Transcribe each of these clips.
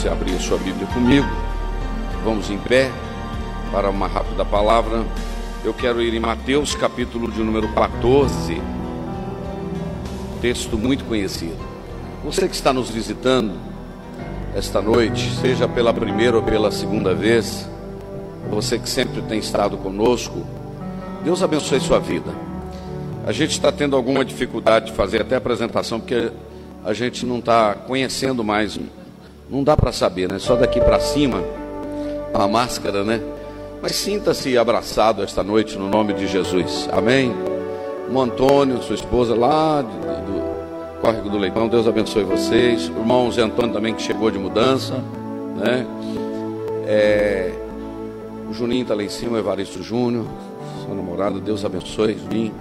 Você abrir sua Bíblia comigo. Vamos em pé para uma rápida palavra. Eu quero ir em Mateus, capítulo de número 14. Texto muito conhecido. Você que está nos visitando esta noite, seja pela primeira ou pela segunda vez, você que sempre tem estado conosco, Deus abençoe sua vida. A gente está tendo alguma dificuldade de fazer até a apresentação, porque a gente não está conhecendo mais não dá para saber, né? Só daqui para cima, a máscara, né? Mas sinta-se abraçado esta noite no nome de Jesus. Amém? O Antônio, sua esposa lá do, do Córrego do Leitão, Deus abençoe vocês. O irmão Zé Antônio também que chegou de mudança, né? É, o Juninho está lá em cima, o Evaristo Júnior, sua namorada, Deus abençoe, Juninho.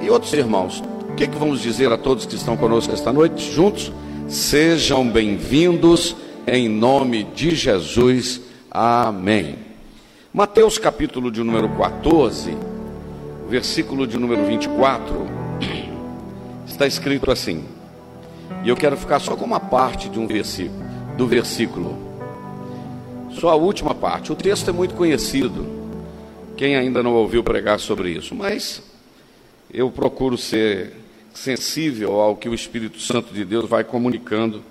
E outros irmãos, o que, que vamos dizer a todos que estão conosco esta noite, juntos? Sejam bem-vindos em nome de Jesus. Amém. Mateus capítulo de número 14, versículo de número 24, está escrito assim. E eu quero ficar só com uma parte de um versículo, do versículo. Só a última parte. O texto é muito conhecido. Quem ainda não ouviu pregar sobre isso, mas eu procuro ser sensível ao que o Espírito Santo de Deus vai comunicando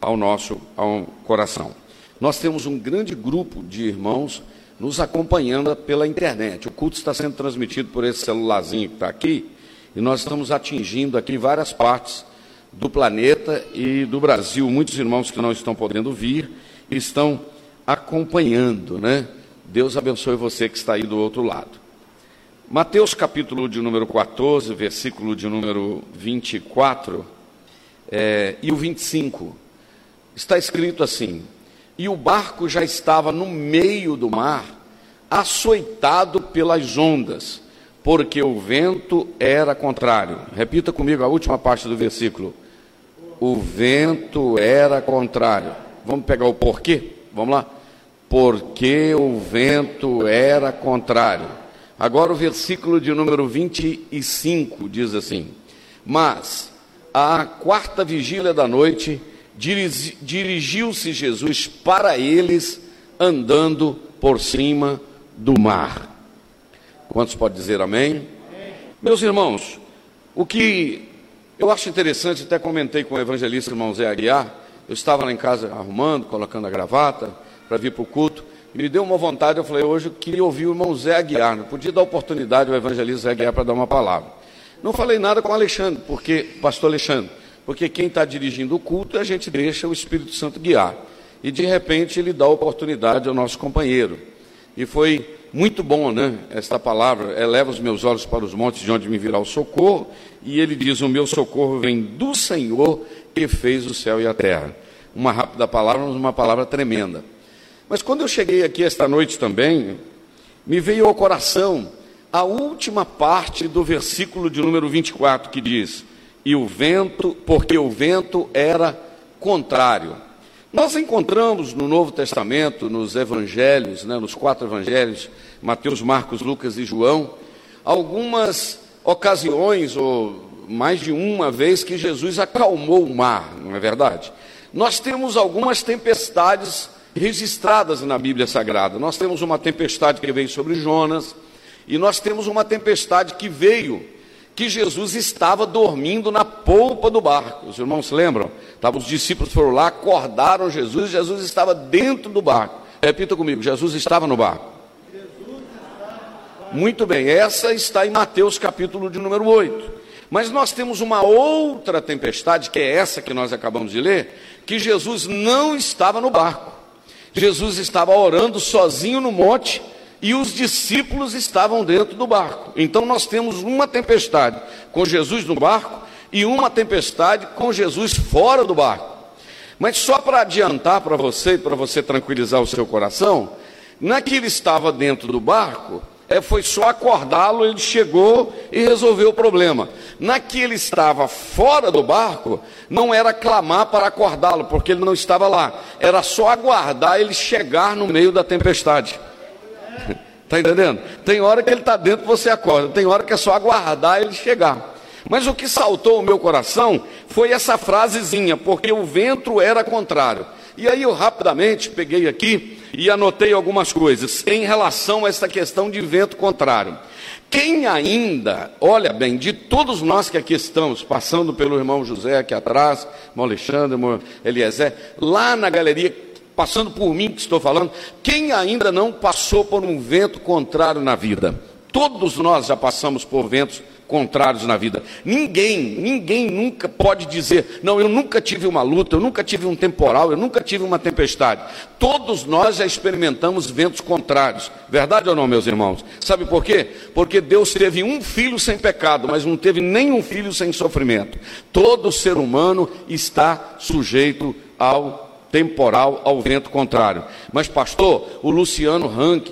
ao nosso ao coração. Nós temos um grande grupo de irmãos nos acompanhando pela internet. O culto está sendo transmitido por esse celularzinho que está aqui, e nós estamos atingindo aqui várias partes do planeta e do Brasil. Muitos irmãos que não estão podendo vir estão acompanhando, né? Deus abençoe você que está aí do outro lado. Mateus capítulo de número 14, versículo de número 24 é, e o 25, está escrito assim: E o barco já estava no meio do mar, açoitado pelas ondas, porque o vento era contrário. Repita comigo a última parte do versículo. O vento era contrário. Vamos pegar o porquê? Vamos lá. Porque o vento era contrário Agora o versículo de número 25 diz assim: Mas à quarta vigília da noite dirigiu-se Jesus para eles andando por cima do mar. Quantos pode dizer amém? amém? Meus irmãos, o que eu acho interessante, até comentei com o evangelista irmão Zé Aguiar, eu estava lá em casa arrumando, colocando a gravata para vir para o culto, me deu uma vontade, eu falei, hoje eu queria ouvir o irmão Zé Aguiar, não podia dar oportunidade ao evangelista Zé Aguiar para dar uma palavra. Não falei nada com o Alexandre, porque, pastor Alexandre, porque quem está dirigindo o culto, a gente deixa o Espírito Santo guiar. E de repente ele dá oportunidade ao nosso companheiro. E foi muito bom, né? Esta palavra, eleva os meus olhos para os montes de onde me virá o socorro, e ele diz: O meu socorro vem do Senhor que fez o céu e a terra. Uma rápida palavra, mas uma palavra tremenda. Mas quando eu cheguei aqui esta noite também, me veio ao coração a última parte do versículo de número 24 que diz: E o vento, porque o vento era contrário. Nós encontramos no Novo Testamento, nos evangelhos, né, nos quatro evangelhos, Mateus, Marcos, Lucas e João, algumas ocasiões, ou mais de uma vez, que Jesus acalmou o mar, não é verdade? Nós temos algumas tempestades registradas na Bíblia Sagrada. Nós temos uma tempestade que veio sobre Jonas, e nós temos uma tempestade que veio, que Jesus estava dormindo na polpa do barco. Os irmãos se lembram? Estavam, os discípulos foram lá, acordaram Jesus, Jesus estava dentro do barco. Repita comigo: Jesus estava no barco. Muito bem, essa está em Mateus capítulo de número 8. Mas nós temos uma outra tempestade, que é essa que nós acabamos de ler, que Jesus não estava no barco. Jesus estava orando sozinho no monte e os discípulos estavam dentro do barco. Então nós temos uma tempestade com Jesus no barco e uma tempestade com Jesus fora do barco. Mas só para adiantar para você e para você tranquilizar o seu coração, na que ele estava dentro do barco, é, foi só acordá-lo, ele chegou e resolveu o problema. Na que ele estava fora do barco, não era clamar para acordá-lo, porque ele não estava lá. Era só aguardar ele chegar no meio da tempestade. Está entendendo? Tem hora que ele está dentro, você acorda. Tem hora que é só aguardar ele chegar. Mas o que saltou o meu coração foi essa frasezinha, porque o vento era contrário. E aí eu rapidamente peguei aqui e anotei algumas coisas em relação a essa questão de vento contrário. Quem ainda, olha bem, de todos nós que aqui estamos, passando pelo irmão José aqui atrás, irmão Alexandre, irmão Eliezer, lá na galeria, passando por mim que estou falando, quem ainda não passou por um vento contrário na vida? Todos nós já passamos por ventos contrários na vida. Ninguém, ninguém nunca pode dizer, não, eu nunca tive uma luta, eu nunca tive um temporal, eu nunca tive uma tempestade. Todos nós já experimentamos ventos contrários. Verdade ou não, meus irmãos? Sabe por quê? Porque Deus teve um filho sem pecado, mas não teve nenhum filho sem sofrimento. Todo ser humano está sujeito ao temporal ao vento contrário. Mas, pastor, o Luciano Rank,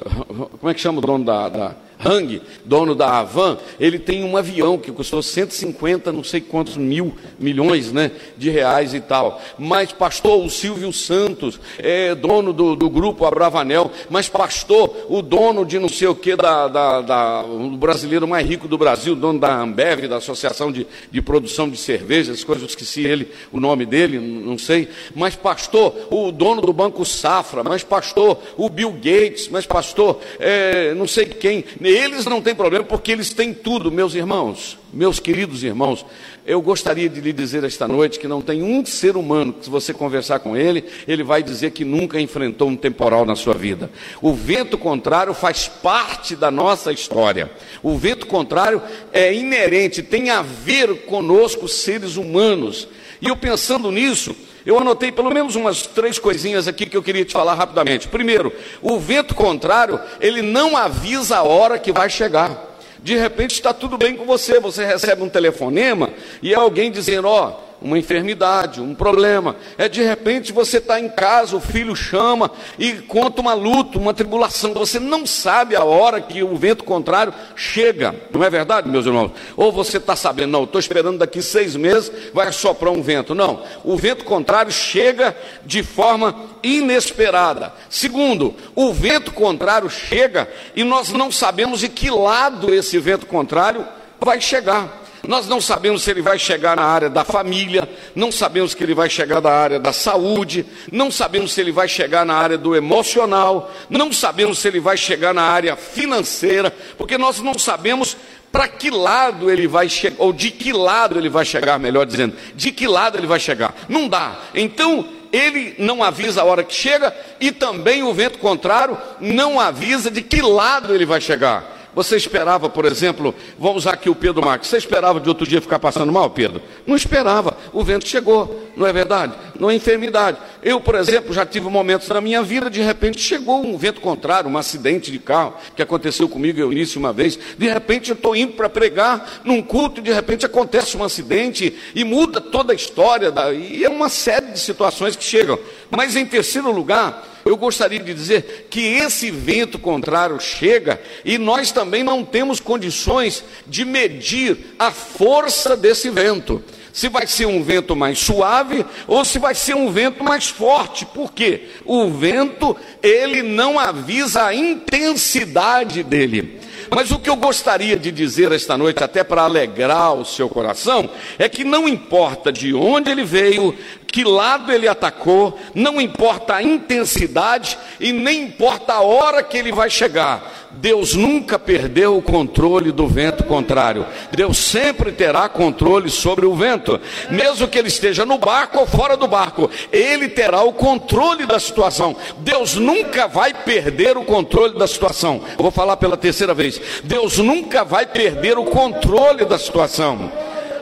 como é que chama o dono da, da Hang, dono da Avan, ele tem um avião que custou 150, não sei quantos mil milhões né, de reais e tal. Mas, pastor, o Silvio Santos, é dono do, do grupo Abravanel, mas, pastor, o dono de não sei o que, da, da, da, o brasileiro mais rico do Brasil, dono da Ambev, da Associação de, de Produção de Cervejas, coisas, esqueci ele, o nome dele, não sei. Mas, pastor, o dono do Banco Safra, mas, pastor, o Bill Gates, mas, pastor, é, não sei quem eles não têm problema porque eles têm tudo, meus irmãos, meus queridos irmãos. Eu gostaria de lhe dizer esta noite que não tem um ser humano que, se você conversar com ele, ele vai dizer que nunca enfrentou um temporal na sua vida. O vento contrário faz parte da nossa história. O vento contrário é inerente, tem a ver conosco, seres humanos. E eu pensando nisso, eu anotei pelo menos umas três coisinhas aqui que eu queria te falar rapidamente. Primeiro, o vento contrário, ele não avisa a hora que vai chegar. De repente está tudo bem com você, você recebe um telefonema e é alguém dizendo: Ó, uma enfermidade, um problema. É de repente você está em casa, o filho chama e conta uma luta, uma tribulação. Você não sabe a hora que o vento contrário chega. Não é verdade, meus irmãos? Ou você está sabendo, não, estou esperando daqui seis meses, vai soprar um vento. Não, o vento contrário chega de forma inesperada. Segundo, o vento contrário chega e nós não sabemos de que lado esse vento contrário vai chegar. Nós não sabemos se ele vai chegar na área da família, não sabemos que ele vai chegar na área da saúde, não sabemos se ele vai chegar na área do emocional, não sabemos se ele vai chegar na área financeira, porque nós não sabemos para que lado ele vai chegar, ou de que lado ele vai chegar, melhor dizendo, de que lado ele vai chegar. Não dá. Então, ele não avisa a hora que chega e também o vento contrário não avisa de que lado ele vai chegar. Você esperava, por exemplo, vamos usar aqui o Pedro Marques, você esperava de outro dia ficar passando mal, Pedro? Não esperava, o vento chegou, não é verdade? Não é enfermidade. Eu, por exemplo, já tive momentos na minha vida, de repente chegou um vento contrário, um acidente de carro, que aconteceu comigo eu início uma vez. De repente eu estou indo para pregar num culto e de repente acontece um acidente e muda toda a história, da, e é uma série de situações que chegam. Mas em terceiro lugar, eu gostaria de dizer que esse vento contrário chega e nós também não temos condições de medir a força desse vento. Se vai ser um vento mais suave ou se vai ser um vento mais forte. Por quê? O vento, ele não avisa a intensidade dele. Mas o que eu gostaria de dizer esta noite, até para alegrar o seu coração, é que não importa de onde ele veio, que lado ele atacou, não importa a intensidade e nem importa a hora que ele vai chegar. Deus nunca perdeu o controle do vento contrário. Deus sempre terá controle sobre o vento, mesmo que ele esteja no barco ou fora do barco, ele terá o controle da situação. Deus nunca vai perder o controle da situação. Eu vou falar pela terceira vez. Deus nunca vai perder o controle da situação.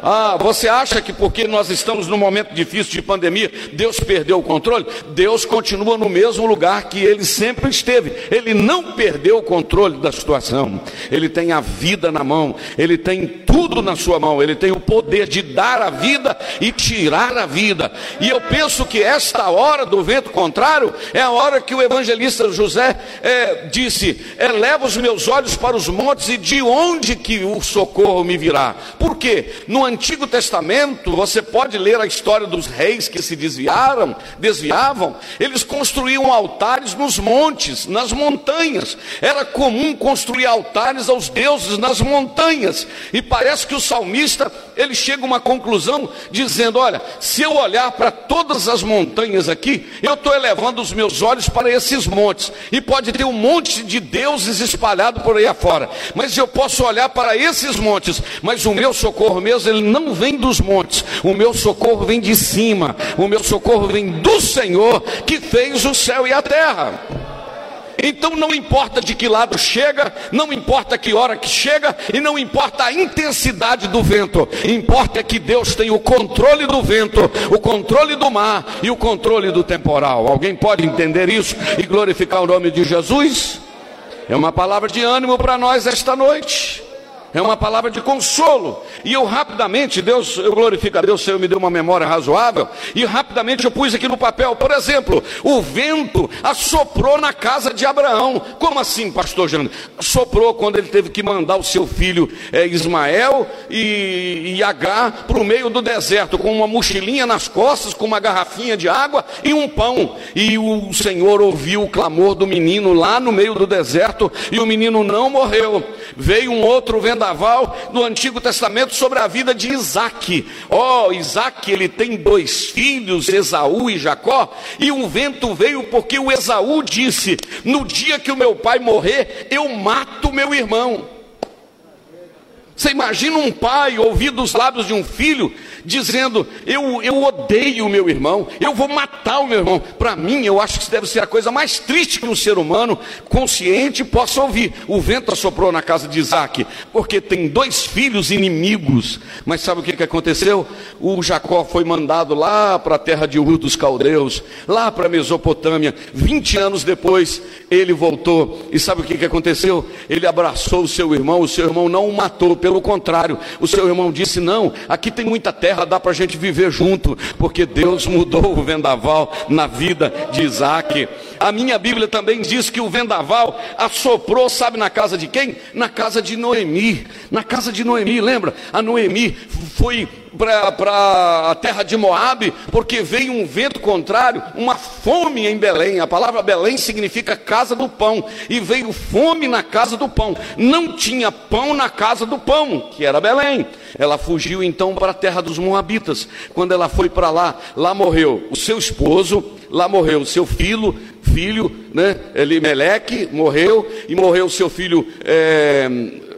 Ah, você acha que porque nós estamos num momento difícil de pandemia, Deus perdeu o controle? Deus continua no mesmo lugar que ele sempre esteve. Ele não perdeu o controle da situação. Ele tem a vida na mão, ele tem tudo na sua mão, ele tem o poder de dar a vida e tirar a vida. E eu penso que esta hora do vento contrário é a hora que o evangelista José é, disse: Eleva os meus olhos para os montes e de onde que o socorro me virá? Por quê? No Antigo Testamento, você pode ler a história dos reis que se desviaram, desviavam, eles construíam altares nos montes, nas montanhas. Era comum construir altares aos deuses nas montanhas. E parece que o salmista, ele chega a uma conclusão dizendo: "Olha, se eu olhar para todas as montanhas aqui, eu estou elevando os meus olhos para esses montes. E pode ter um monte de deuses espalhado por aí afora, mas eu posso olhar para esses montes, mas o meu socorro mesmo ele não vem dos montes, o meu socorro vem de cima, o meu socorro vem do Senhor que fez o céu e a terra. Então não importa de que lado chega, não importa que hora que chega e não importa a intensidade do vento, importa é que Deus tem o controle do vento, o controle do mar e o controle do temporal. Alguém pode entender isso e glorificar o nome de Jesus? É uma palavra de ânimo para nós esta noite é uma palavra de consolo. E eu rapidamente, Deus, eu glorifico a Deus, Senhor me deu uma memória razoável, e rapidamente eu pus aqui no papel, por exemplo, o vento assoprou na casa de Abraão. Como assim, pastor Jânio? Soprou quando ele teve que mandar o seu filho é, Ismael e, e Agar para o meio do deserto, com uma mochilinha nas costas, com uma garrafinha de água e um pão. E o Senhor ouviu o clamor do menino lá no meio do deserto, e o menino não morreu. Veio um outro vento vendaval no Antigo Testamento sobre a vida de Isaac. Oh, Isaac, ele tem dois filhos, Esaú e Jacó, e um vento veio porque o Esaú disse: No dia que o meu pai morrer, eu mato meu irmão. Você imagina um pai ouvir dos lábios de um filho dizendo: eu, eu odeio o meu irmão, eu vou matar o meu irmão. Para mim, eu acho que isso deve ser a coisa mais triste que um ser humano consciente possa ouvir. O vento assoprou na casa de Isaac, porque tem dois filhos inimigos. Mas sabe o que, que aconteceu? O Jacó foi mandado lá para a terra de Ur dos Caldeus, lá para a Mesopotâmia. 20 anos depois, ele voltou. E sabe o que, que aconteceu? Ele abraçou o seu irmão, o seu irmão não o matou pelo contrário, o seu irmão disse: Não, aqui tem muita terra, dá para a gente viver junto, porque Deus mudou o vendaval na vida de Isaac. A minha Bíblia também diz que o vendaval assoprou, sabe na casa de quem? Na casa de Noemi. Na casa de Noemi, lembra? A Noemi foi para a terra de Moabe, porque veio um vento contrário, uma fome em Belém. A palavra Belém significa casa do pão, e veio fome na casa do pão. Não tinha pão na casa do pão, que era Belém. Ela fugiu então para a terra dos Moabitas. Quando ela foi para lá, lá morreu o seu esposo, lá morreu o seu filho, filho, né? Elimeleque morreu, e morreu seu filho. É,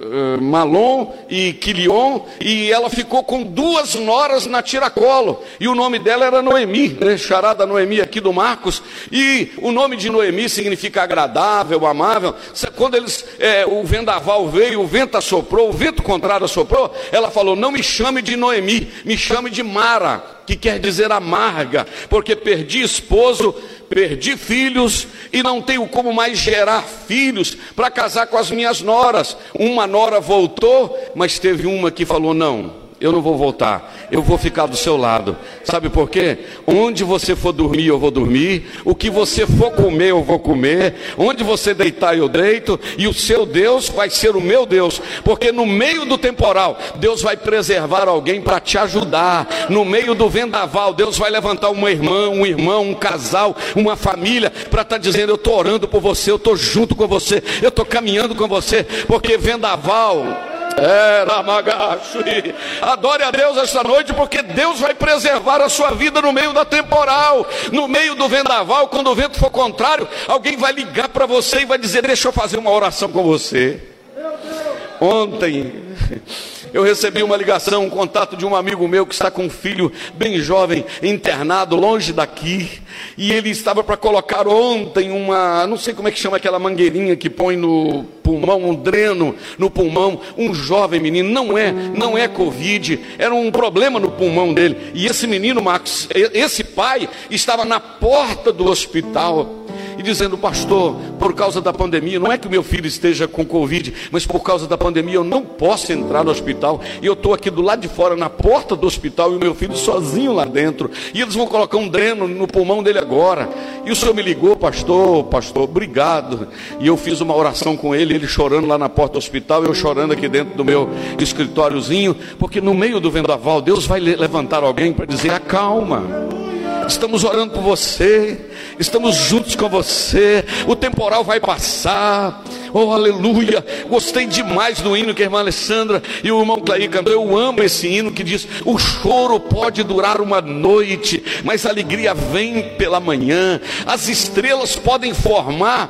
eh, Malon e Quilion, e ela ficou com duas noras na tiracolo, e o nome dela era Noemi, né? charada Noemi aqui do Marcos, e o nome de Noemi significa agradável, amável. Quando eles, é, o vendaval veio, o vento assoprou, o vento contrário assoprou, ela falou: Não me chame de Noemi, me chame de Mara, que quer dizer amarga, porque perdi esposo, perdi filhos e não tenho como mais gerar filhos para casar com as minhas noras. Uma nora voltou, mas teve uma que falou: não eu não vou voltar, eu vou ficar do seu lado. Sabe por quê? Onde você for dormir, eu vou dormir, o que você for comer, eu vou comer, onde você deitar, eu deito, e o seu Deus vai ser o meu Deus, porque no meio do temporal, Deus vai preservar alguém para te ajudar, no meio do vendaval, Deus vai levantar uma irmã, um irmão, um casal, uma família, para estar tá dizendo: Eu estou orando por você, eu estou junto com você, eu estou caminhando com você, porque vendaval É. Adore a Deus esta noite, porque Deus vai preservar a sua vida no meio da temporal, no meio do vendaval. Quando o vento for contrário, alguém vai ligar para você e vai dizer: Deixa eu fazer uma oração com você. Ontem eu recebi uma ligação, um contato de um amigo meu que está com um filho bem jovem, internado, longe daqui. E ele estava para colocar ontem uma, não sei como é que chama aquela mangueirinha que põe no pulmão, um dreno no pulmão. Um jovem menino, não é, não é Covid, era um problema no pulmão dele. E esse menino, Max, esse pai, estava na porta do hospital e dizendo, pastor, por causa da pandemia, não é que o meu filho esteja com Covid, mas por causa da pandemia eu não posso entrar no hospital. E eu estou aqui do lado de fora, na porta do hospital, e o meu filho sozinho lá dentro. E eles vão colocar um dreno no pulmão dele agora. E o senhor me ligou, pastor, pastor, obrigado. E eu fiz uma oração com ele, ele chorando lá na porta do hospital, eu chorando aqui dentro do meu escritóriozinho, porque no meio do vendaval, Deus vai levantar alguém para dizer: acalma. Estamos orando por você, estamos juntos com você. O temporal vai passar. Oh, aleluia. Gostei demais do hino que a irmã Alessandra e o irmão Clay cantou. Eu amo esse hino que diz: O choro pode durar uma noite, mas a alegria vem pela manhã. As estrelas podem formar,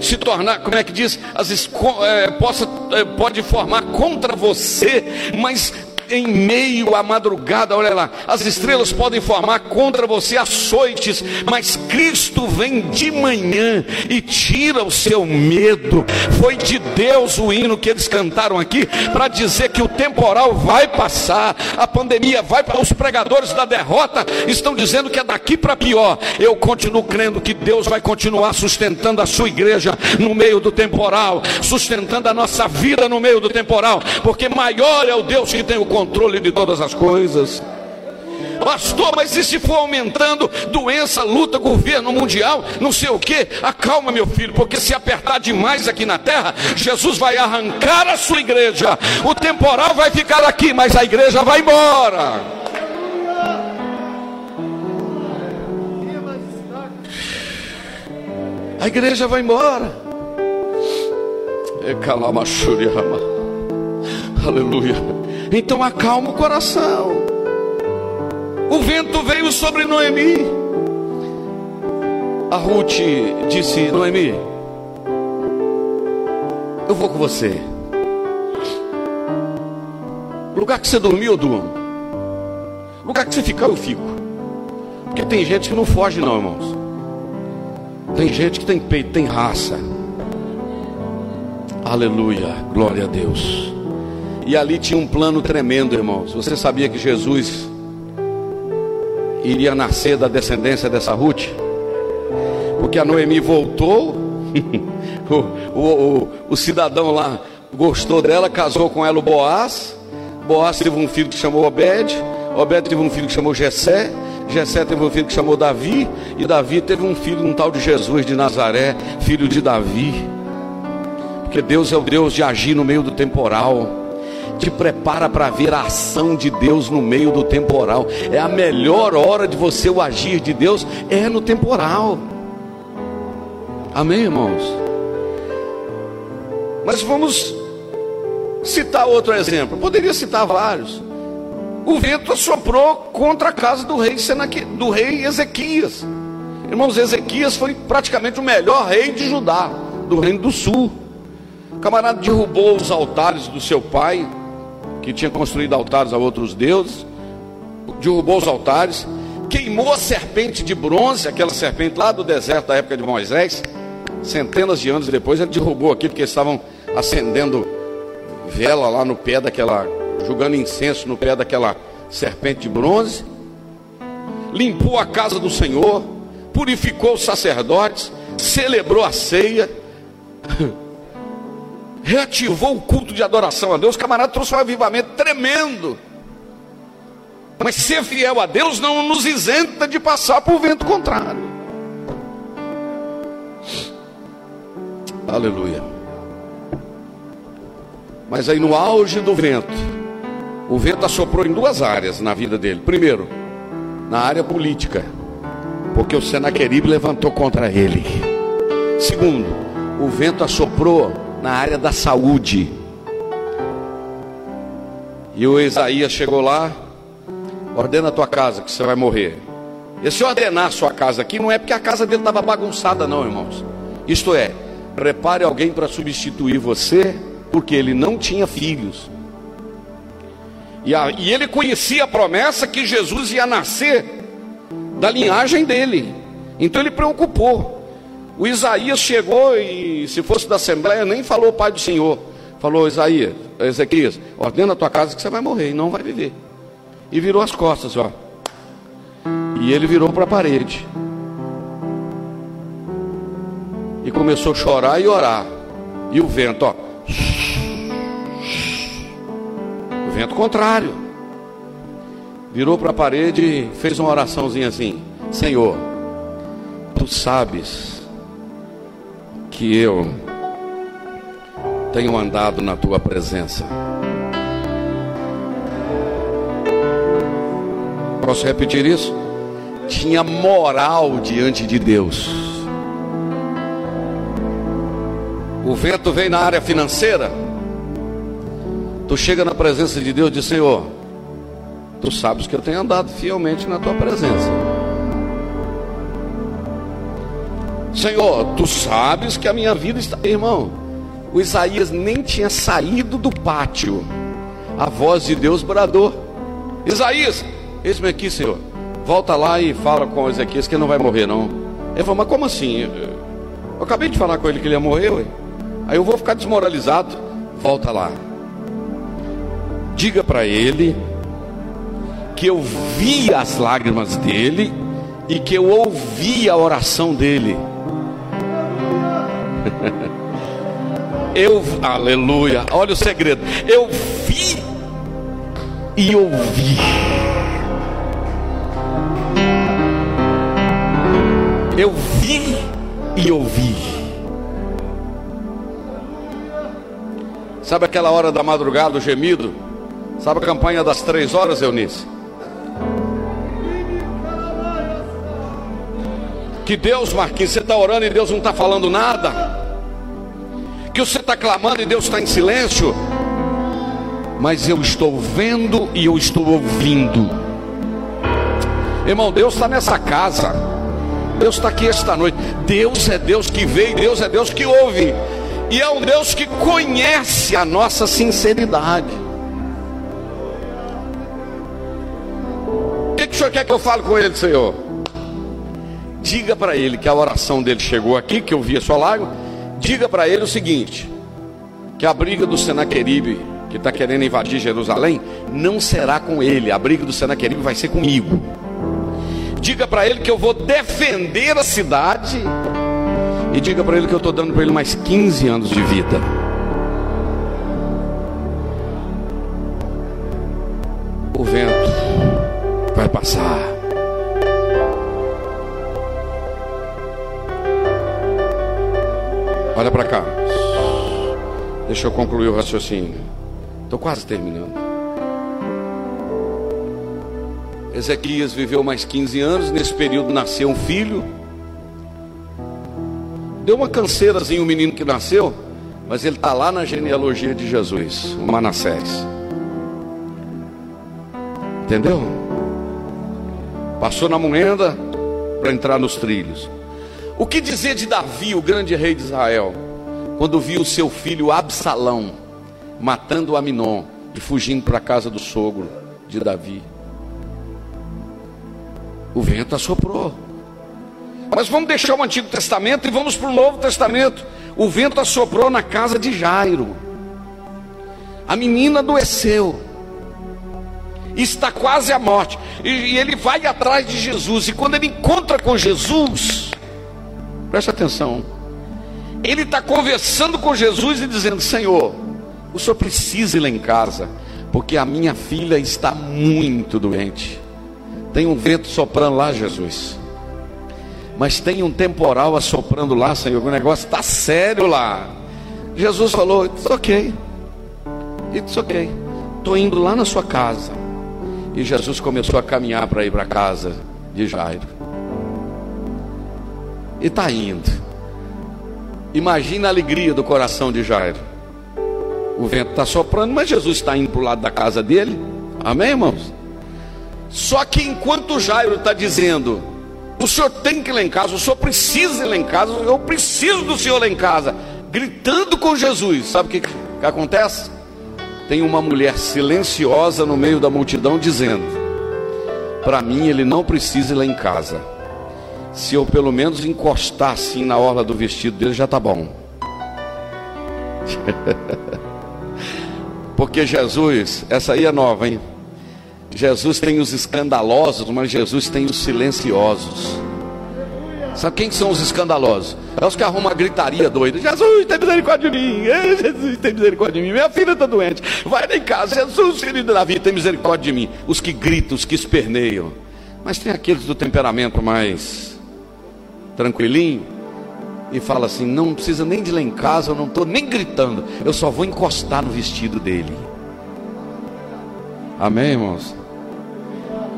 se tornar, como é que diz? As, é, possa, é, pode formar contra você, mas em meio à madrugada, olha lá, as estrelas podem formar contra você açoites, mas Cristo vem de manhã e tira o seu medo. Foi de Deus o hino que eles cantaram aqui para dizer que o temporal vai passar, a pandemia vai para os pregadores da derrota estão dizendo que é daqui para pior. Eu continuo crendo que Deus vai continuar sustentando a sua igreja no meio do temporal, sustentando a nossa vida no meio do temporal, porque maior é o Deus que tem o controle de todas as coisas. Pastor, mas e se for aumentando doença, luta, governo mundial, não sei o que? Acalma, meu filho, porque se apertar demais aqui na terra, Jesus vai arrancar a sua igreja. O temporal vai ficar aqui, mas a igreja vai embora. A igreja vai embora. Aleluia. Então acalma o coração. O vento veio sobre Noemi. A Ruth disse: Noemi, eu vou com você. lugar que você dormiu, eu durmo. lugar que você ficar, eu fico. Porque tem gente que não foge, não, irmãos. Tem gente que tem peito, tem raça. Aleluia, glória a Deus. E ali tinha um plano tremendo, irmãos. Você sabia que Jesus iria nascer da descendência dessa Ruth? Porque a Noemi voltou, o, o, o, o, cidadão lá gostou dela, casou com ela o Boaz. Boaz teve um filho que chamou Obed. Obed teve um filho que chamou Jessé. Jessé teve um filho que chamou Davi. E Davi teve um filho, um tal de Jesus de Nazaré, filho de Davi. Porque Deus é o Deus de agir no meio do temporal te prepara para ver a ação de Deus no meio do temporal. É a melhor hora de você o agir de Deus é no temporal. Amém, irmãos? Mas vamos citar outro exemplo. Poderia citar vários. O vento assoprou contra a casa do rei, Senaque, do rei Ezequias. Irmãos, Ezequias foi praticamente o melhor rei de Judá, do reino do sul. O camarada derrubou os altares do seu pai, que tinha construído altares a outros deuses, derrubou os altares, queimou a serpente de bronze, aquela serpente lá do deserto da época de Moisés, centenas de anos depois, ele derrubou aquilo porque estavam acendendo vela lá no pé daquela, jogando incenso no pé daquela serpente de bronze, limpou a casa do Senhor, purificou os sacerdotes, celebrou a ceia. reativou o culto de adoração a Deus, o camarada trouxe um avivamento tremendo. Mas ser fiel a Deus não nos isenta de passar por vento contrário. Aleluia. Mas aí no auge do vento, o vento assoprou em duas áreas na vida dele. Primeiro, na área política, porque o Senaqueribe levantou contra ele. Segundo, o vento assoprou na área da saúde. E o Isaías chegou lá, ordena a tua casa que você vai morrer. E se ordenar a sua casa aqui, não é porque a casa dele estava bagunçada, não, irmãos. Isto é, prepare alguém para substituir você, porque ele não tinha filhos. E, a, e ele conhecia a promessa que Jesus ia nascer da linhagem dele. Então ele preocupou. O Isaías chegou e, se fosse da Assembleia, nem falou Pai do Senhor. Falou, Isaías, Ezequias, ordena a tua casa que você vai morrer e não vai viver. E virou as costas, ó. E ele virou para a parede. E começou a chorar e orar. E o vento, ó. O vento contrário. Virou para a parede e fez uma oraçãozinha assim: Senhor, tu sabes que eu tenho andado na tua presença. Posso repetir isso? Tinha moral diante de Deus. O vento vem na área financeira. Tu chega na presença de Deus e diz: Senhor, tu sabes que eu tenho andado fielmente na tua presença. Senhor, tu sabes que a minha vida está. Irmão, o Isaías nem tinha saído do pátio. A voz de Deus bradou: Isaías, eis-me aqui, Senhor. Volta lá e fala com Ezequias que ele não vai morrer, não. Ele falou: Mas como assim? Eu acabei de falar com ele que ele ia morrer, ué. Aí eu vou ficar desmoralizado. Volta lá. Diga para ele que eu vi as lágrimas dele e que eu ouvi a oração dele. Eu, aleluia, olha o segredo. Eu vi e ouvi. Eu vi e ouvi. Sabe aquela hora da madrugada, o gemido? Sabe a campanha das três horas, Eunice? Que Deus, Marquinhos, você está orando e Deus não está falando nada que você está clamando e Deus está em silêncio, mas eu estou vendo e eu estou ouvindo. Irmão, Deus está nessa casa, Deus está aqui esta noite. Deus é Deus que veio, Deus é Deus que ouve, e é um Deus que conhece a nossa sinceridade. O que, que o senhor quer que eu fale com ele, Senhor? Diga para ele que a oração dele chegou aqui, que eu vi a sua lágrima diga para ele o seguinte: que a briga do Senaqueribe, que está querendo invadir Jerusalém, não será com ele, a briga do Senaqueribe vai ser comigo. Diga para ele que eu vou defender a cidade, e diga para ele que eu estou dando para ele mais 15 anos de vida. O vento vai passar. Olha para cá. Deixa eu concluir o raciocínio. Estou quase terminando. Ezequias viveu mais 15 anos. Nesse período nasceu um filho. Deu uma canseirazinha o menino que nasceu. Mas ele está lá na genealogia de Jesus, o Manassés. Entendeu? Passou na moenda para entrar nos trilhos. O que dizer de Davi, o grande rei de Israel, quando viu seu filho Absalão matando Aminon e fugindo para a casa do sogro de Davi? O vento assoprou. Mas vamos deixar o Antigo Testamento e vamos para o Novo Testamento. O vento assoprou na casa de Jairo. A menina adoeceu. Está quase à morte. E ele vai atrás de Jesus. E quando ele encontra com Jesus, Preste atenção. Ele está conversando com Jesus e dizendo: Senhor, o senhor precisa ir lá em casa, porque a minha filha está muito doente. Tem um vento soprando lá, Jesus. Mas tem um temporal assoprando lá, Senhor. O negócio está sério lá. Jesus falou: It's ok. It's ok. Estou indo lá na sua casa. E Jesus começou a caminhar para ir para casa de Jairo e está indo. Imagina a alegria do coração de Jairo. O vento está soprando, mas Jesus está indo para o lado da casa dele. Amém, irmãos? Só que enquanto Jairo está dizendo, o senhor tem que ir lá em casa, o senhor precisa ir lá em casa, eu preciso do senhor lá em casa, gritando com Jesus, sabe o que, que acontece? Tem uma mulher silenciosa no meio da multidão dizendo: Para mim, ele não precisa ir lá em casa. Se eu pelo menos encostar assim na orla do vestido dele, já está bom. Porque Jesus, essa aí é nova, hein? Jesus tem os escandalosos, mas Jesus tem os silenciosos. Sabe quem são os escandalosos? É os que arrumam a gritaria doida. Jesus, tem misericórdia de mim. Jesus, tem misericórdia de mim. Minha filha está doente. Vai lá em casa. Jesus, filho de Davi, tem misericórdia de mim. Os que gritam, os que esperneiam. Mas tem aqueles do temperamento mais tranquilinho. E fala assim: não precisa nem de lá em casa, eu não estou nem gritando. Eu só vou encostar no vestido dele. Amém, irmãos?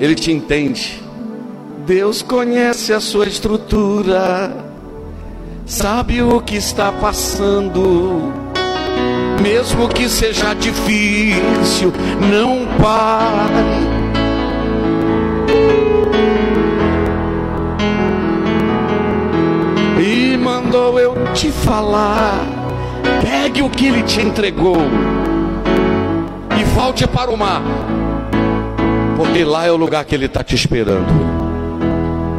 Ele te entende. Deus conhece a sua estrutura, sabe o que está passando. Mesmo que seja difícil, não pare. Eu te falar: pegue o que ele te entregou e volte para o mar porque lá é o lugar que ele está te esperando.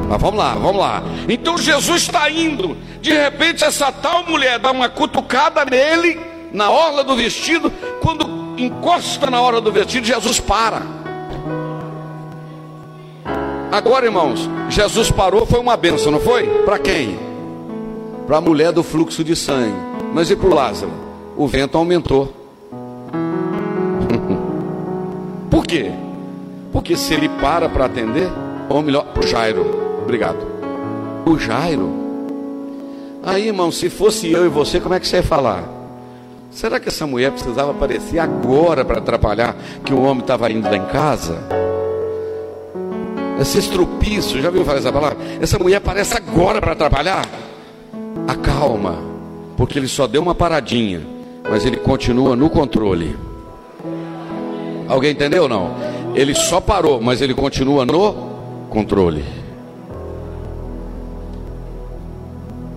Mas vamos lá, vamos lá. Então Jesus está indo. De repente, essa tal mulher dá uma cutucada nele, na orla do vestido. Quando encosta na orla do vestido, Jesus para. Agora, irmãos, Jesus parou, foi uma benção, não foi? Para quem? Para a mulher do fluxo de sangue. Mas e para o Lázaro? O vento aumentou. Por quê? Porque se ele para para atender, ou melhor, o Jairo, obrigado. O Jairo. Aí, irmão, se fosse eu e você, como é que você ia falar? Será que essa mulher precisava aparecer agora para atrapalhar que o homem estava indo lá em casa? Esse estrupício, já viu falar essa palavra? Essa mulher aparece agora para atrapalhar? Acalma, porque ele só deu uma paradinha, mas ele continua no controle. Alguém entendeu ou não? Ele só parou, mas ele continua no controle.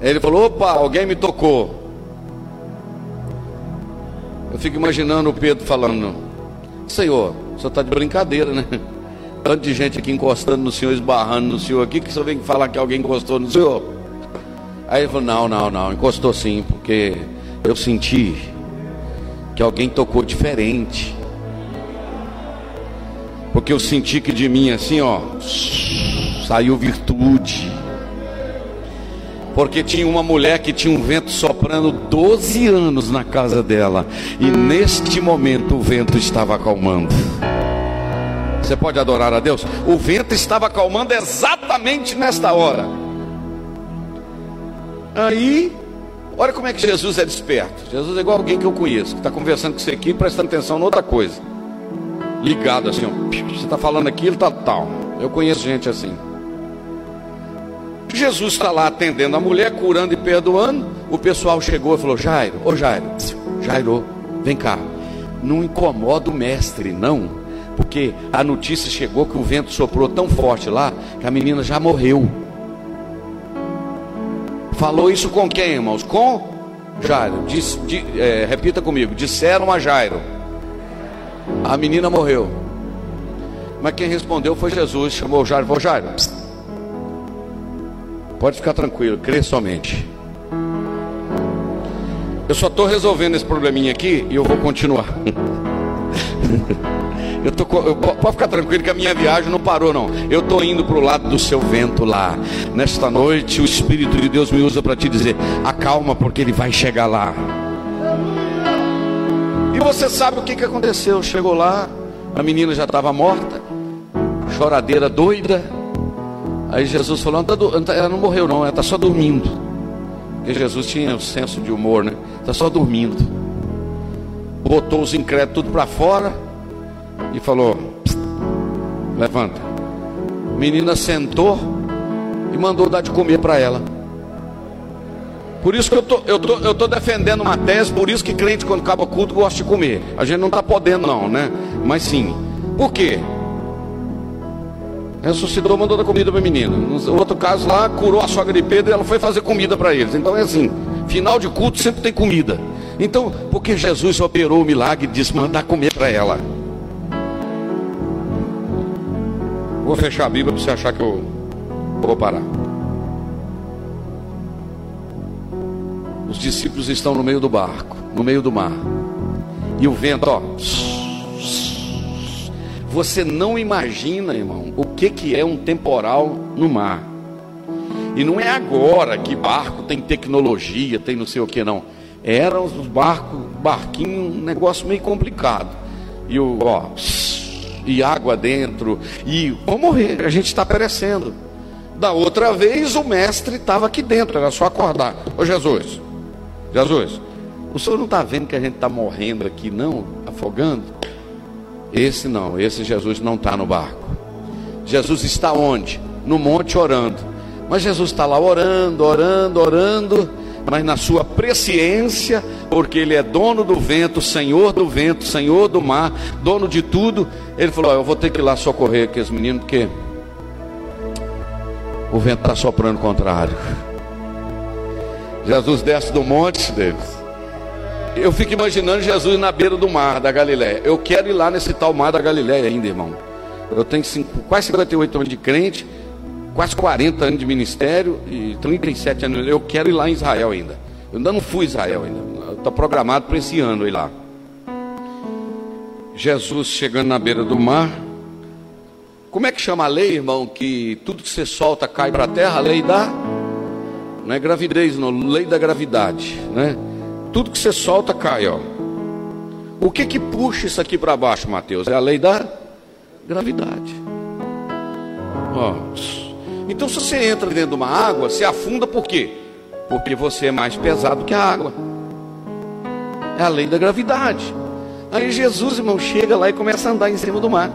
Ele falou: opa, alguém me tocou. Eu fico imaginando o Pedro falando: Senhor, senhor está de brincadeira, né? Tanto de gente aqui encostando no senhor, esbarrando no senhor aqui, que senhor vem falar que alguém encostou no senhor. Aí ele falou: Não, não, não, encostou sim, porque eu senti que alguém tocou diferente. Porque eu senti que de mim assim, ó, saiu virtude. Porque tinha uma mulher que tinha um vento soprando 12 anos na casa dela. E neste momento o vento estava acalmando. Você pode adorar a Deus? O vento estava acalmando exatamente nesta hora. Aí, olha como é que Jesus é desperto. Jesus é igual alguém que eu conheço, que está conversando com você aqui, prestando atenção em outra coisa ligado assim, ó. Você está falando aquilo, tal, tal. Eu conheço gente assim. Jesus está lá atendendo a mulher, curando e perdoando. O pessoal chegou e falou: Jairo, ô Jairo, Jairo, vem cá. Não incomoda o mestre, não. Porque a notícia chegou que o vento soprou tão forte lá que a menina já morreu. Falou isso com quem, irmãos? Com Jairo. Diz, di, é, repita comigo: disseram a Jairo a menina morreu. Mas quem respondeu foi Jesus, chamou Jairo, falou, Jairo, pode ficar tranquilo, crê somente. Eu só estou resolvendo esse probleminha aqui e eu vou continuar. Eu tô, eu, pode ficar tranquilo que a minha viagem não parou, não. Eu estou indo para o lado do seu vento lá. Nesta noite, o Espírito de Deus me usa para te dizer: acalma, porque ele vai chegar lá você sabe o que, que aconteceu. Chegou lá, a menina já estava morta, choradeira doida. Aí Jesus falou: ela não morreu, não, ela está só dormindo. Porque Jesus tinha um senso de humor, né? Está só dormindo. Botou os incrédulos tudo para fora e falou: levanta. A menina sentou e mandou dar de comer para ela. Por isso que eu tô, eu tô, eu tô defendendo uma tese, por isso que crente quando acaba culto gosta de comer. A gente não está podendo não, né? Mas sim. Por quê? Ressuscitou, mandou dar comida para o menino. No outro caso lá, curou a sogra de Pedro e ela foi fazer comida para eles. Então é assim, final de culto sempre tem comida. Então, porque Jesus operou o milagre e disse mandar comer para ela. Vou fechar a Bíblia para você achar que eu vou parar. Os discípulos estão no meio do barco, no meio do mar. E o vento, ó. Você não imagina, irmão, o que, que é um temporal no mar. E não é agora que barco tem tecnologia, tem não sei o que, não. Eram os barcos, barquinho, um negócio meio complicado. E o, ó, e água dentro, e vamos morrer, a gente está perecendo. Da outra vez o mestre estava aqui dentro, era só acordar. Ô Jesus, Jesus, o senhor não está vendo que a gente está morrendo aqui, não? Afogando? Esse não, esse Jesus não está no barco. Jesus está onde? No monte orando. Mas Jesus está lá orando, orando, orando, mas na sua presciência, porque Ele é dono do vento, Senhor do vento, Senhor do mar, dono de tudo. Ele falou: Eu vou ter que ir lá socorrer aqueles meninos, porque o vento está soprando contrário. Jesus desce do monte deles. Eu fico imaginando Jesus na beira do mar da Galiléia. Eu quero ir lá nesse tal mar da Galiléia ainda, irmão. Eu tenho cinco, quase 58 anos de crente, quase 40 anos de ministério e 37 anos. Eu quero ir lá em Israel ainda. Eu ainda não fui a Israel ainda. Está programado para esse ano ir lá. Jesus chegando na beira do mar. Como é que chama a lei, irmão? Que tudo que você solta cai para a terra? A lei da não é gravidez, não, lei da gravidade, né? Tudo que você solta cai, ó. O que que puxa isso aqui para baixo, Mateus? É a lei da gravidade. Ó. Então se você entra dentro de uma água, você afunda por quê? Porque você é mais pesado que a água. É a lei da gravidade. Aí Jesus, irmão, chega lá e começa a andar em cima do mar.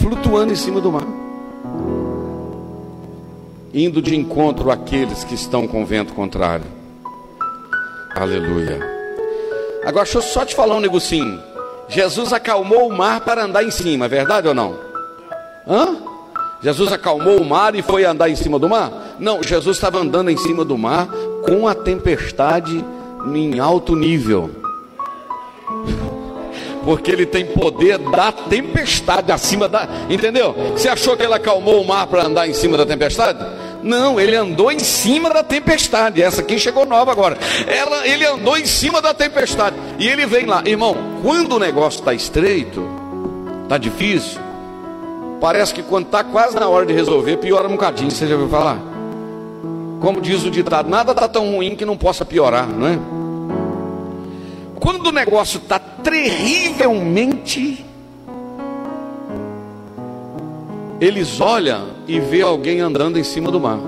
Flutuando em cima do mar indo de encontro àqueles que estão com o vento contrário. Aleluia. Agora, deixa eu só te falar um negocinho. Jesus acalmou o mar para andar em cima, é verdade ou não? Hã? Jesus acalmou o mar e foi andar em cima do mar? Não, Jesus estava andando em cima do mar com a tempestade em alto nível. Porque ele tem poder da tempestade acima da. Entendeu? Você achou que ele acalmou o mar para andar em cima da tempestade? Não, ele andou em cima da tempestade. Essa aqui chegou nova agora. Ela, ele andou em cima da tempestade. E ele vem lá, irmão. Quando o negócio está estreito, está difícil. Parece que quando está quase na hora de resolver, piora um bocadinho. Você já ouviu falar? Como diz o ditado, nada está tão ruim que não possa piorar, não é? Quando o negócio está terrivelmente eles olham e vê alguém andando em cima do mar.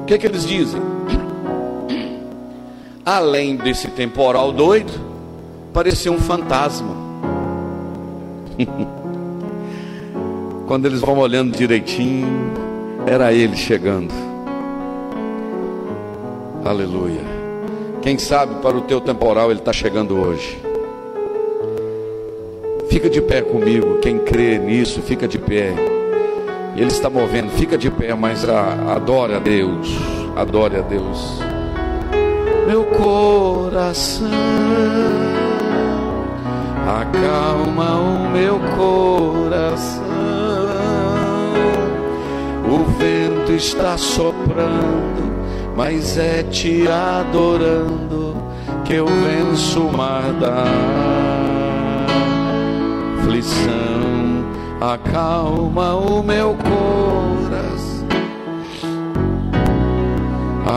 O que, é que eles dizem? Além desse temporal doido, parecia um fantasma. Quando eles vão olhando direitinho, era ele chegando. Aleluia. Quem sabe para o teu temporal ele está chegando hoje. Fica de pé comigo, quem crê nisso, fica de pé. Ele está movendo, fica de pé, mas adore a Deus, adore a Deus. Meu coração, acalma o meu coração. O vento está soprando, mas é te adorando que eu venço o mar da aflição, acalma o meu coração,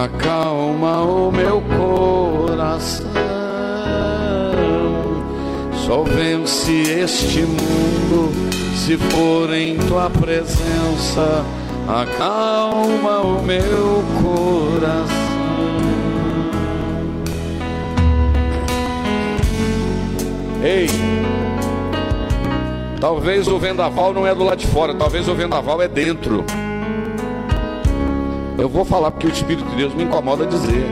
acalma o meu coração. Só vence este mundo se for em tua presença, acalma o meu coração. Ei! Talvez o vendaval não é do lado de fora, talvez o vendaval é dentro. Eu vou falar porque o Espírito de Deus me incomoda dizer.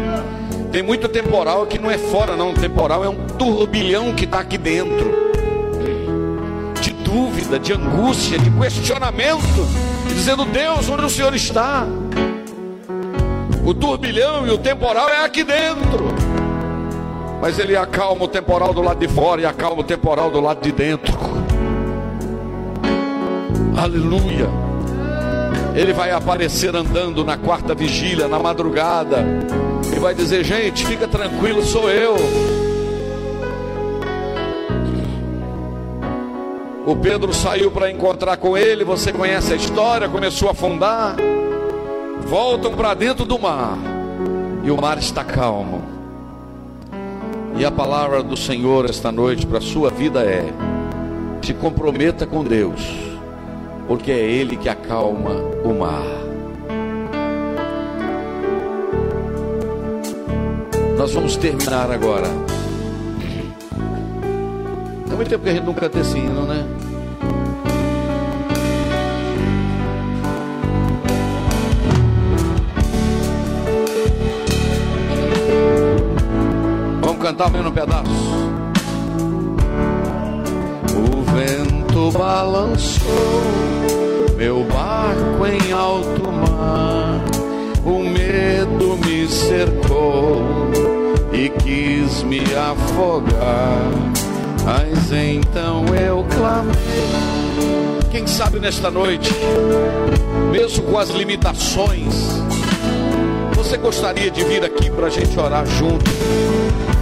Tem muito temporal que não é fora, não. Temporal é um turbilhão que está aqui dentro. Dúvida, de angústia, de questionamento. Dizendo, Deus, onde o Senhor está? O turbilhão e o temporal é aqui dentro. Mas ele acalma o temporal do lado de fora e acalma o temporal do lado de dentro. Aleluia. Ele vai aparecer andando na quarta vigília, na madrugada, e vai dizer: Gente, fica tranquilo, sou eu. O Pedro saiu para encontrar com ele, você conhece a história, começou a afundar voltam para dentro do mar e o mar está calmo. E a palavra do Senhor esta noite para a sua vida é: se comprometa com Deus, porque é Ele que acalma o mar. Nós vamos terminar agora. Tem muito tempo que a gente não canta esse hino, né? Cantar menos um pedaço. O vento balançou meu barco em alto mar. O medo me cercou e quis me afogar. Mas então eu clamei. Quem sabe nesta noite, mesmo com as limitações, você gostaria de vir aqui para a gente orar junto?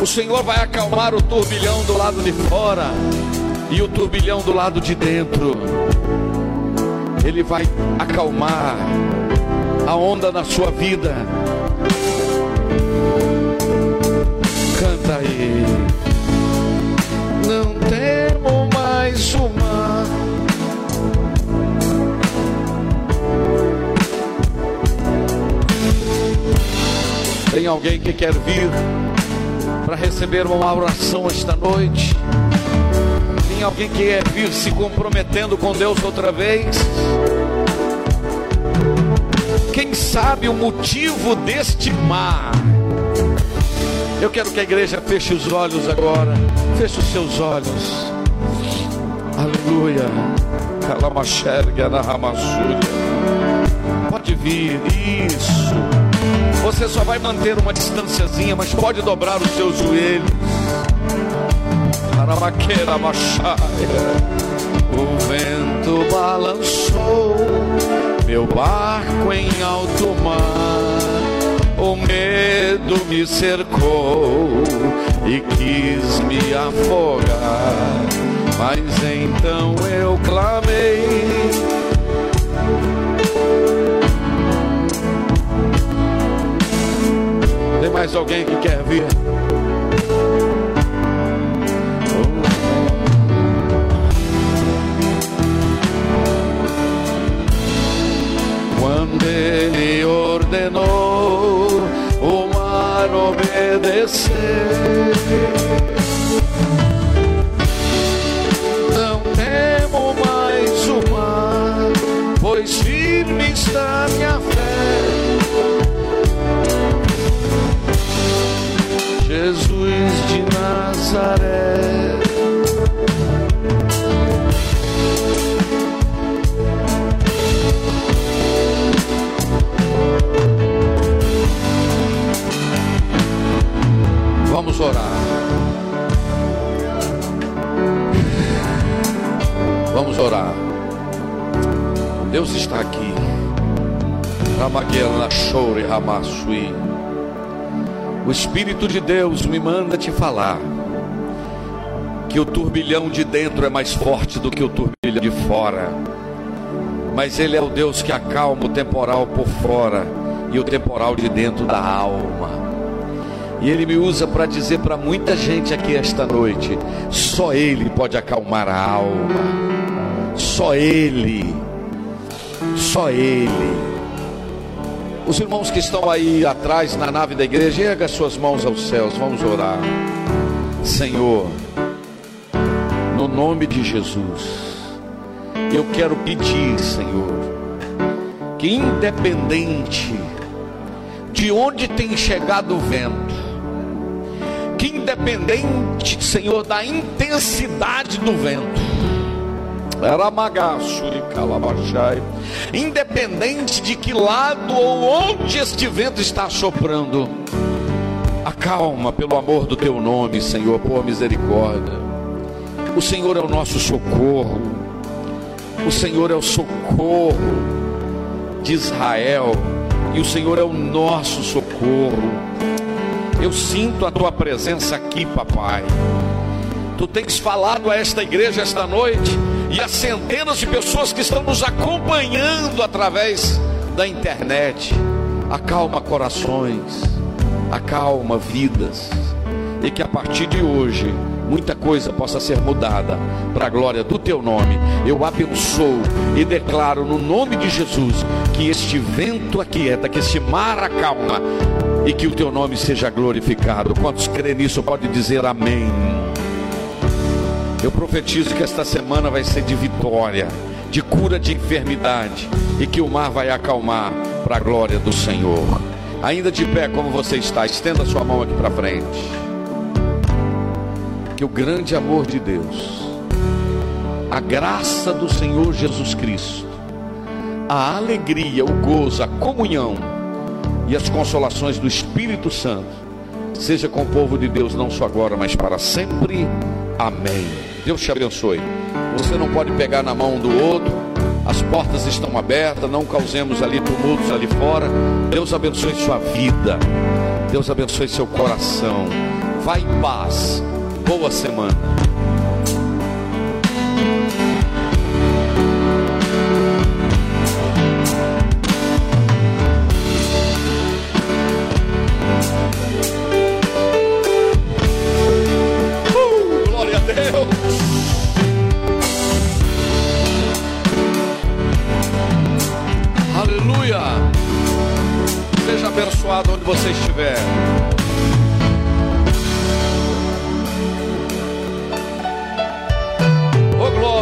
O Senhor vai acalmar o turbilhão do lado de fora e o turbilhão do lado de dentro. Ele vai acalmar a onda na sua vida. Canta aí. Não temo mais o mar. Tem alguém que quer vir para receber uma oração esta noite. Tem alguém que quer vir se comprometendo com Deus outra vez? Quem sabe o motivo deste mar? Eu quero que a igreja feche os olhos agora. Feche os seus olhos. Aleluia. Pode vir, isso. Você só vai manter uma distânciazinha, mas pode dobrar os seus joelhos. Aramaqueira machaia. O vento balançou meu barco em alto mar. O medo me cercou e quis me afogar. Mas então eu clamei Tem mais alguém que quer vir? Quando ele ordenou o mar obedecer. Não temo mais o mar, pois firme está minha fé Nazaré. Vamos orar. Vamos orar. Deus está aqui. Ramaguela Chore Ramassui. O Espírito de Deus me manda te falar que o turbilhão de dentro é mais forte do que o turbilhão de fora. Mas Ele é o Deus que acalma o temporal por fora e o temporal de dentro da alma. E Ele me usa para dizer para muita gente aqui esta noite: só Ele pode acalmar a alma. Só Ele. Só Ele. Os irmãos que estão aí atrás na nave da igreja, erga suas mãos aos céus, vamos orar. Senhor, nome de Jesus, eu quero pedir, Senhor, que independente de onde tem chegado o vento, que independente, Senhor, da intensidade do vento, independente de que lado ou onde este vento está soprando, acalma pelo amor do teu nome, Senhor, por misericórdia. O Senhor é o nosso socorro, o Senhor é o socorro de Israel, e o Senhor é o nosso socorro. Eu sinto a tua presença aqui, papai. Tu tens falado a esta igreja esta noite e a centenas de pessoas que estão nos acompanhando através da internet. Acalma corações, acalma vidas, e que a partir de hoje muita coisa possa ser mudada para a glória do teu nome. Eu abençoo e declaro no nome de Jesus que este vento aquieta, que este mar acalma e que o teu nome seja glorificado. Quantos creem nisso pode dizer amém. Eu profetizo que esta semana vai ser de vitória, de cura de enfermidade e que o mar vai acalmar para a glória do Senhor. Ainda de pé como você está, estenda sua mão aqui para frente que o grande amor de Deus, a graça do Senhor Jesus Cristo, a alegria, o gozo, a comunhão e as consolações do Espírito Santo seja com o povo de Deus não só agora, mas para sempre. Amém. Deus te abençoe. Você não pode pegar na mão do outro. As portas estão abertas, não causemos ali tumultos ali fora. Deus abençoe sua vida. Deus abençoe seu coração. Vá em paz boa semana. Uh, glória a Deus. Aleluia. Seja abençoado onde você estiver.